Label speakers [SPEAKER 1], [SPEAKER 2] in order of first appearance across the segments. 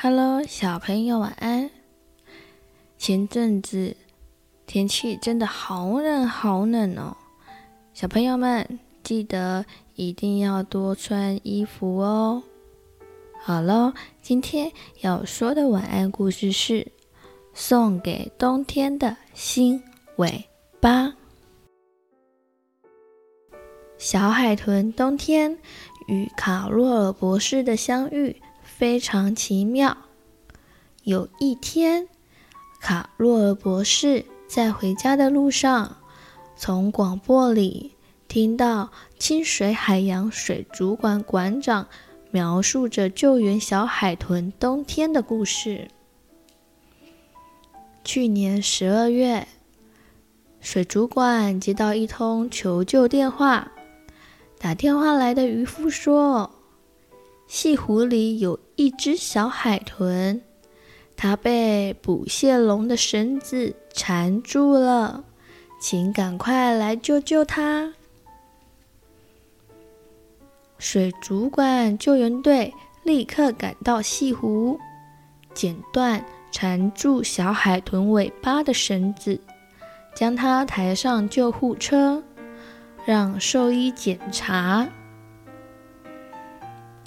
[SPEAKER 1] Hello，小朋友晚安。前阵子天气真的好冷好冷哦，小朋友们记得一定要多穿衣服哦。好喽，今天要说的晚安故事是送给冬天的新尾巴。小海豚冬天与卡洛尔博士的相遇。非常奇妙。有一天，卡洛尔博士在回家的路上，从广播里听到清水海洋水族馆馆长描述着救援小海豚冬天的故事。去年十二月，水族馆接到一通求救电话，打电话来的渔夫说，潟湖里有一只小海豚，它被捕蟹笼的绳子缠住了，请赶快来救救它！水族馆救援队立刻赶到西湖，剪断缠住小海豚尾巴的绳子，将它抬上救护车，让兽医检查。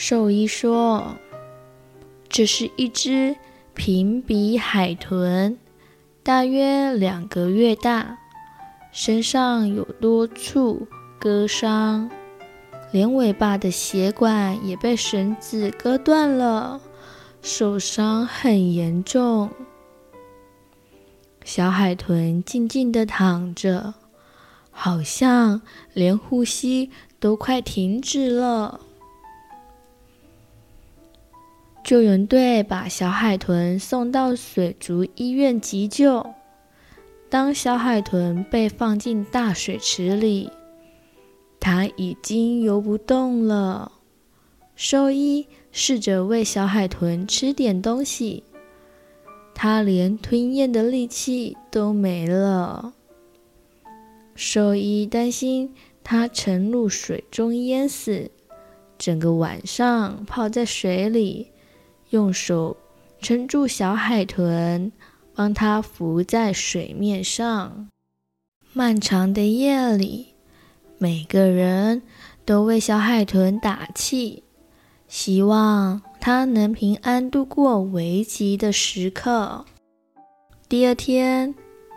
[SPEAKER 1] 兽医说：“这是一只平鼻海豚，大约两个月大，身上有多处割伤，连尾巴的血管也被绳子割断了，受伤很严重。”小海豚静静地躺着，好像连呼吸都快停止了。救援队把小海豚送到水族医院急救。当小海豚被放进大水池里，它已经游不动了。兽医试着喂小海豚吃点东西，它连吞咽的力气都没了。兽医担心它沉入水中淹死，整个晚上泡在水里。用手撑住小海豚，帮它浮在水面上。漫长的夜里，每个人都为小海豚打气，希望它能平安度过危急的时刻。第二天，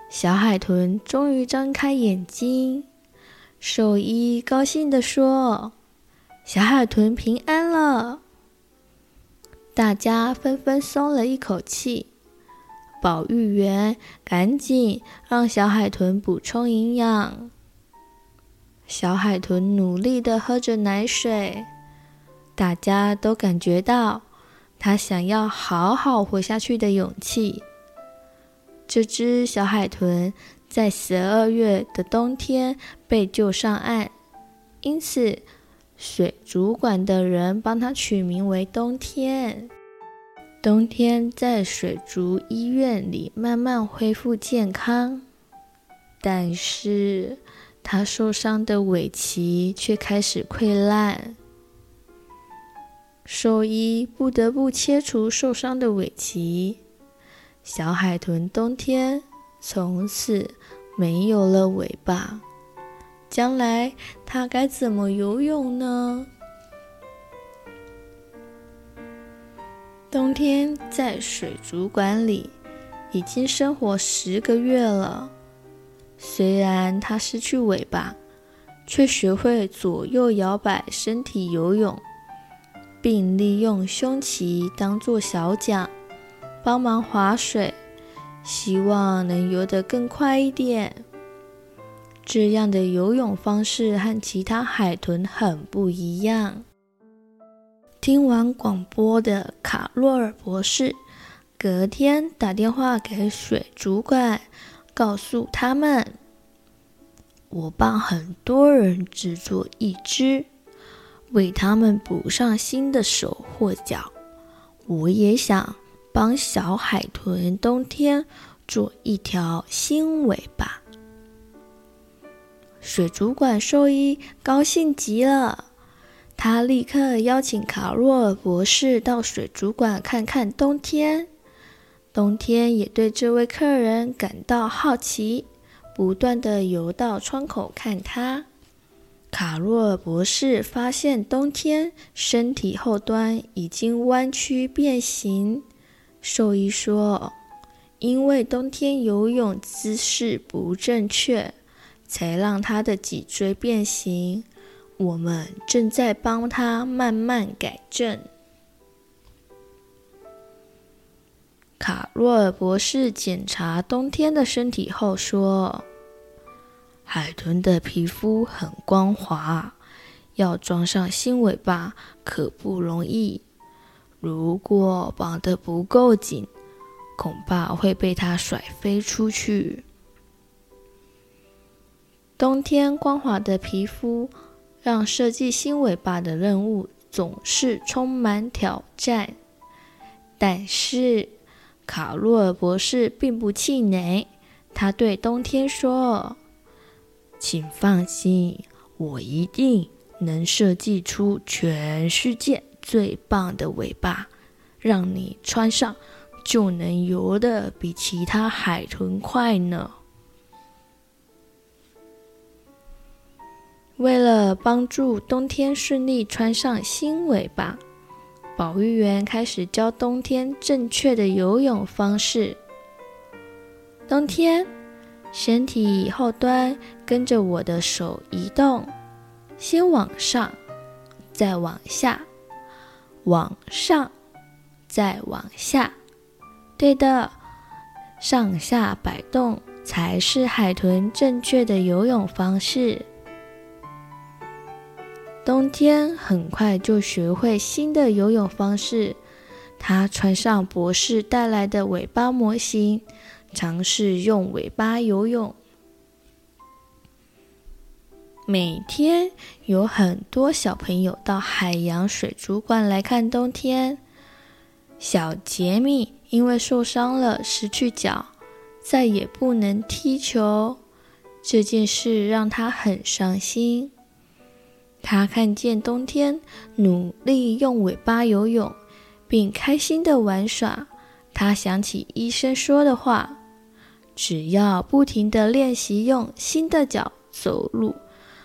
[SPEAKER 1] 小海豚终于张开眼睛，兽医高兴地说：“小海豚平安了。”大家纷纷松了一口气。保育员赶紧让小海豚补充营养。小海豚努力地喝着奶水，大家都感觉到它想要好好活下去的勇气。这只小海豚在十二月的冬天被救上岸，因此，水族馆的人帮它取名为冬天。冬天在水族医院里慢慢恢复健康，但是它受伤的尾鳍却开始溃烂。兽医不得不切除受伤的尾鳍，小海豚冬天从此没有了尾巴。将来它该怎么游泳呢？冬天在水族馆里已经生活十个月了，虽然它失去尾巴，却学会左右摇摆身体游泳，并利用胸鳍当作小桨，帮忙划水，希望能游得更快一点。这样的游泳方式和其他海豚很不一样。听完广播的卡洛尔博士，隔天打电话给水族馆，告诉他们：“我帮很多人制作一只，为他们补上新的手或脚。我也想帮小海豚冬天做一条新尾巴。”水族馆兽医高兴极了，他立刻邀请卡洛尔博士到水族馆看看冬天。冬天也对这位客人感到好奇，不断地游到窗口看他。卡洛尔博士发现冬天身体后端已经弯曲变形。兽医说，因为冬天游泳姿势不正确，才让他的脊椎变形。我们正在帮他慢慢改正。卡洛尔博士检查冬天的身体后说：“海豚的皮肤很光滑，要装上新尾巴可不容易。如果绑得不够紧，恐怕会被它甩飞出去。冬天光滑的皮肤，让设计新尾巴的任务总是充满挑战。但是。”卡洛尔博士并不气馁，他对冬天说：“请放心，我一定能设计出全世界最棒的尾巴，让你穿上就能游得比其他海豚快呢。”为了帮助冬天顺利穿上新尾巴。保育员开始教冬天正确的游泳方式。冬天，身体后端跟着我的手移动，先往上，再往下，往上，再往下。对的，上下摆动才是海豚正确的游泳方式。冬天很快就学会新的游泳方式。他穿上博士带来的尾巴模型，尝试用尾巴游泳。每天有很多小朋友到海洋水族馆来看冬天。小杰米因为受伤了，失去脚，再也不能踢球。这件事让他很伤心。他看见冬天努力用尾巴游泳，并开心地玩耍。他想起医生说的话：“只要不停地练习用新的脚走路，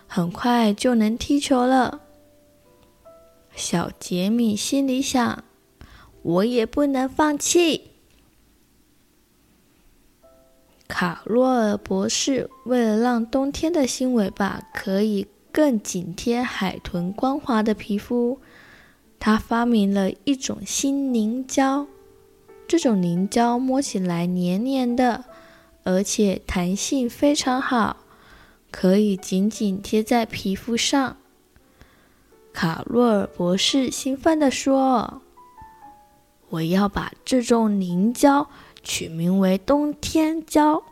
[SPEAKER 1] 很快就能踢球了。”小杰米心里想：“我也不能放弃。”卡洛尔博士为了让冬天的新尾巴可以更紧贴海豚光滑的皮肤，他发明了一种新凝胶。这种凝胶摸起来黏黏的，而且弹性非常好，可以紧紧贴在皮肤上。卡洛尔博士兴奋地说：“我要把这种凝胶取名为‘冬天胶’。”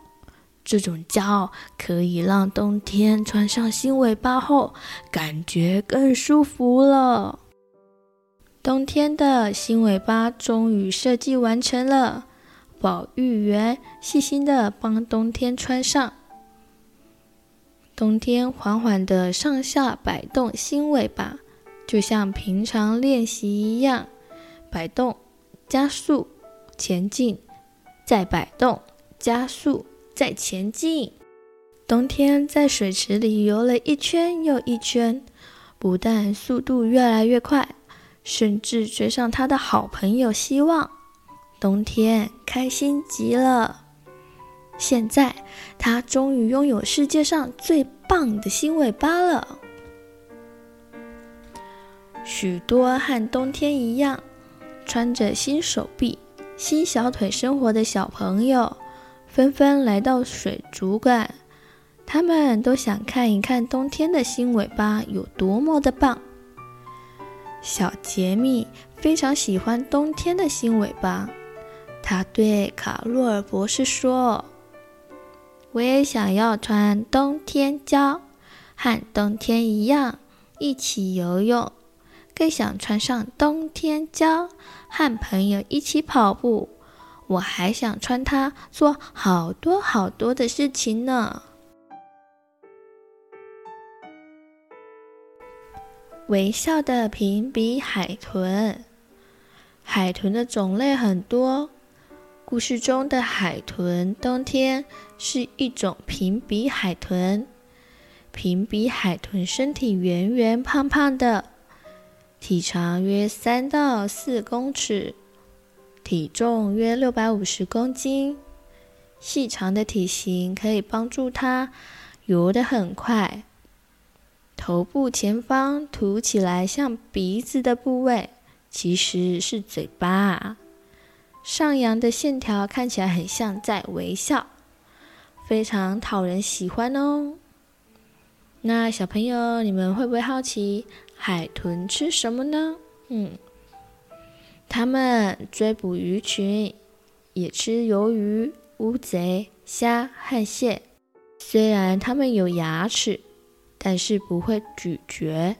[SPEAKER 1] 这种骄傲可以让冬天穿上新尾巴后，感觉更舒服了。冬天的新尾巴终于设计完成了，保育员细心地帮冬天穿上。冬天缓缓地上下摆动新尾巴，就像平常练习一样，摆动、加速、前进，再摆动、加速。在前进，冬天在水池里游了一圈又一圈，不但速度越来越快，甚至追上他的好朋友希望。冬天开心极了，现在他终于拥有世界上最棒的新尾巴了。许多和冬天一样，穿着新手臂、新小腿生活的小朋友。纷纷来到水族馆，他们都想看一看冬天的新尾巴有多么的棒。小杰米非常喜欢冬天的新尾巴，他对卡洛尔博士说：“我也想要穿冬天胶，和冬天一样一起游泳，更想穿上冬天胶，和朋友一起跑步。”我还想穿它做好多好多的事情呢。微笑的平鼻海豚。海豚的种类很多，故事中的海豚冬天是一种平鼻海豚。平鼻海豚身体圆圆胖胖的，体长约三到四公尺，体重约六百五十公斤。细长的体型可以帮助它游得很快。头部前方凸起来像鼻子的部位，其实是嘴巴。上扬的线条看起来很像在微笑，非常讨人喜欢哦。那小朋友，你们会不会好奇海豚吃什么呢？嗯，它们追捕鱼群，也吃鱿鱼。乌贼、虾和蟹，虽然它们有牙齿，但是不会咀嚼，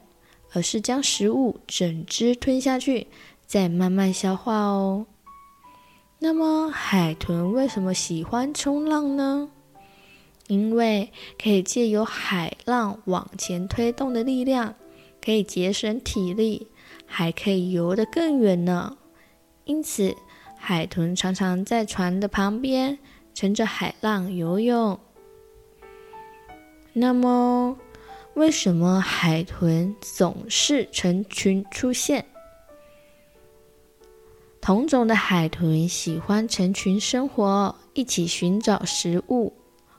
[SPEAKER 1] 而是将食物整只吞下去，再慢慢消化哦。那么，海豚为什么喜欢冲浪呢？因为可以借由海浪往前推动的力量，可以节省体力，还可以游得更远呢。因此，海豚常常在船的旁边乘着海浪游泳。那么，为什么海豚总是成群出现？同种的海豚喜欢成群生活，一起寻找食物，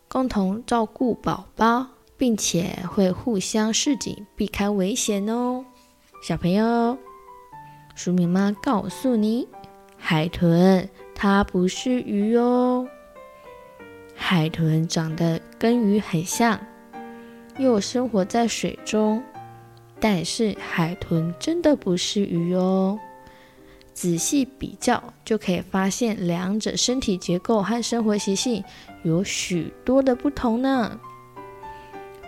[SPEAKER 1] 共同照顾宝宝，并且会互相示警，避开危险哦。小朋友，黍米妈告诉你。海豚它不是鱼哦，海豚长得跟鱼很像，又生活在水中，但是海豚真的不是鱼哦。仔细比较就可以发现，两者身体结构和生活习性有许多的不同呢。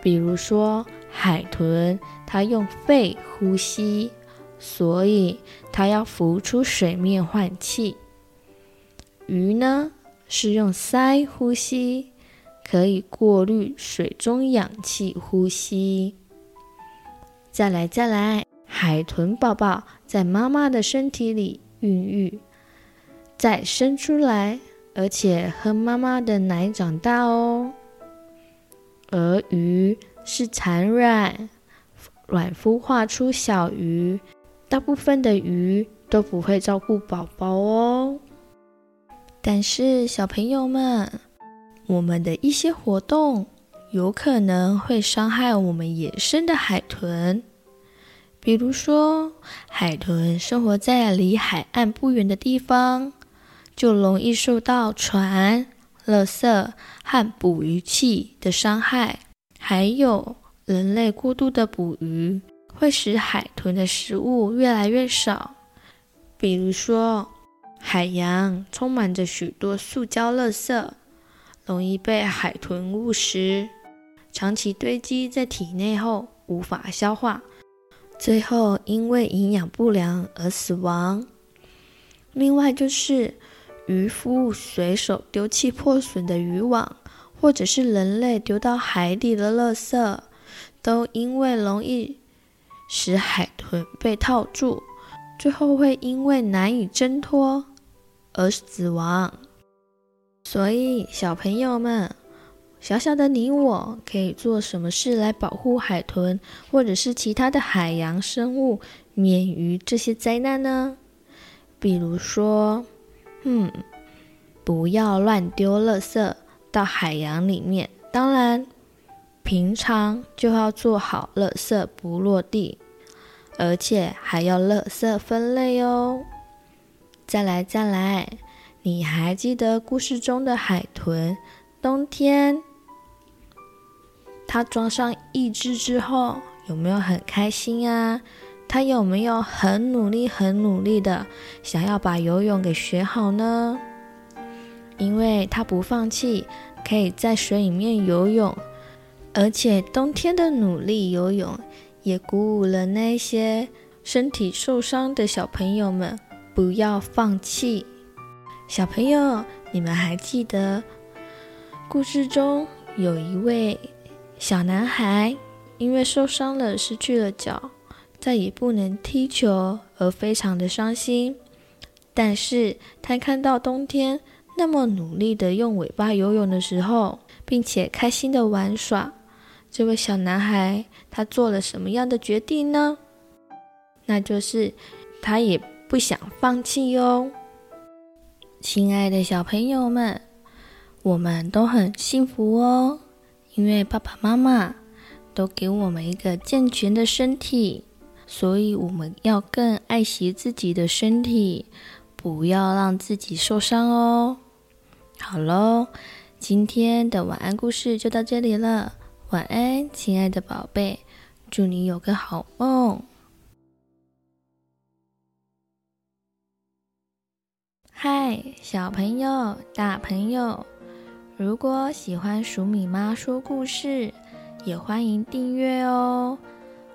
[SPEAKER 1] 比如说，海豚它用肺呼吸。所以它要浮出水面换气。鱼呢，是用鳃呼吸，可以过滤水中氧气呼吸。再来再来，海豚宝宝在妈妈的身体里孕育，再生出来，而且喝妈妈的奶长大哦。而鱼是产卵，卵孵化出小鱼。大部分的鱼都不会照顾宝宝哦，但是小朋友们，我们的一些活动有可能会伤害我们野生的海豚。比如说，海豚生活在离海岸不远的地方，就容易受到船、垃圾和捕鱼器的伤害，还有人类过度的捕鱼。会使海豚的食物越来越少，比如说，海洋充满着许多塑胶垃圾，容易被海豚误食，长期堆积在体内后无法消化，最后因为营养不良而死亡。另外就是渔夫随手丢弃破损的渔网，或者是人类丢到海底的垃圾，都因为容易。使海豚被套住，最后会因为难以挣脱而死亡。所以，小朋友们，小小的你我可以做什么事来保护海豚，或者是其他的海洋生物免于这些灾难呢？比如说，嗯，不要乱丢垃圾到海洋里面。当然。平常就要做好垃圾不落地，而且还要垃圾分类哦。再来再来，你还记得故事中的海豚？冬天它装上义肢之后，有没有很开心啊？他有没有很努力、很努力的想要把游泳给学好呢？因为他不放弃，可以在水里面游泳。而且冬天的努力游泳，也鼓舞了那些身体受伤的小朋友们，不要放弃。小朋友，你们还记得故事中有一位小男孩，因为受伤了，失去了脚，再也不能踢球而非常的伤心。但是他看到冬天那么努力的用尾巴游泳的时候，并且开心的玩耍，这位小男孩他做了什么样的决定呢？那就是他也不想放弃哟。亲爱的小朋友们，我们都很幸福哦，因为爸爸妈妈都给我们一个健全的身体，所以我们要更爱惜自己的身体，不要让自己受伤哦。好喽，今天的晚安故事就到这里了，晚安，亲爱的宝贝，祝你有个好梦。嗨，小朋友、大朋友，如果喜欢黍米妈说故事，也欢迎订阅哦。